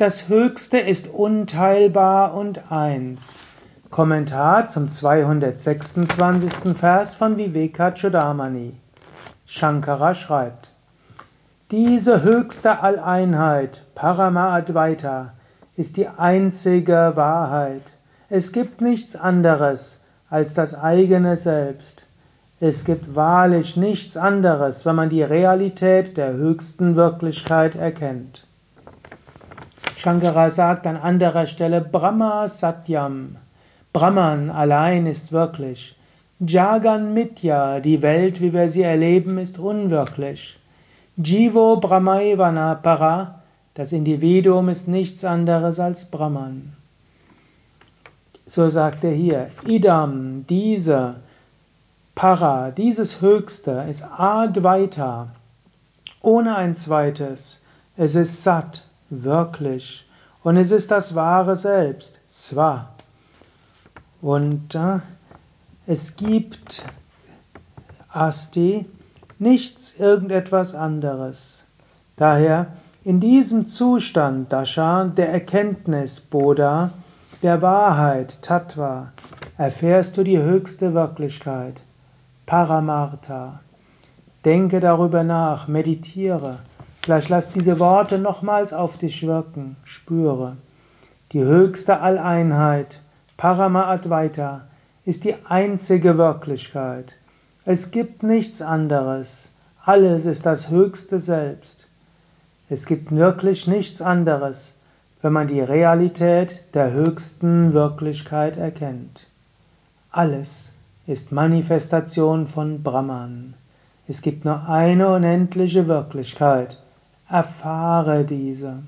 Das Höchste ist unteilbar und eins. Kommentar zum 226. Vers von Vivekachudamani. Shankara schreibt, diese höchste Alleinheit, Parama Advaita, ist die einzige Wahrheit. Es gibt nichts anderes als das eigene Selbst. Es gibt wahrlich nichts anderes, wenn man die Realität der höchsten Wirklichkeit erkennt. Shankara sagt an anderer Stelle Brahma Satyam. Brahman allein ist wirklich. Jagan Mitya, die Welt, wie wir sie erleben, ist unwirklich. Jivo Brahmaivana Para, das Individuum ist nichts anderes als Brahman. So sagt er hier, Idam, diese Para, dieses Höchste, ist Advaita, ohne ein zweites. Es ist Sat, wirklich. Und es ist das wahre Selbst, Swa. Und äh, es gibt Asti, nichts irgendetwas anderes. Daher in diesem Zustand Dasha, der Erkenntnis Bodha, der Wahrheit Tattva, erfährst du die höchste Wirklichkeit, Paramartha. Denke darüber nach, meditiere. Vielleicht lass diese Worte nochmals auf dich wirken, spüre. Die höchste Alleinheit, Parama Advaita, ist die einzige Wirklichkeit. Es gibt nichts anderes. Alles ist das höchste Selbst. Es gibt wirklich nichts anderes, wenn man die Realität der höchsten Wirklichkeit erkennt. Alles ist Manifestation von Brahman. Es gibt nur eine unendliche Wirklichkeit. Erfahre diese.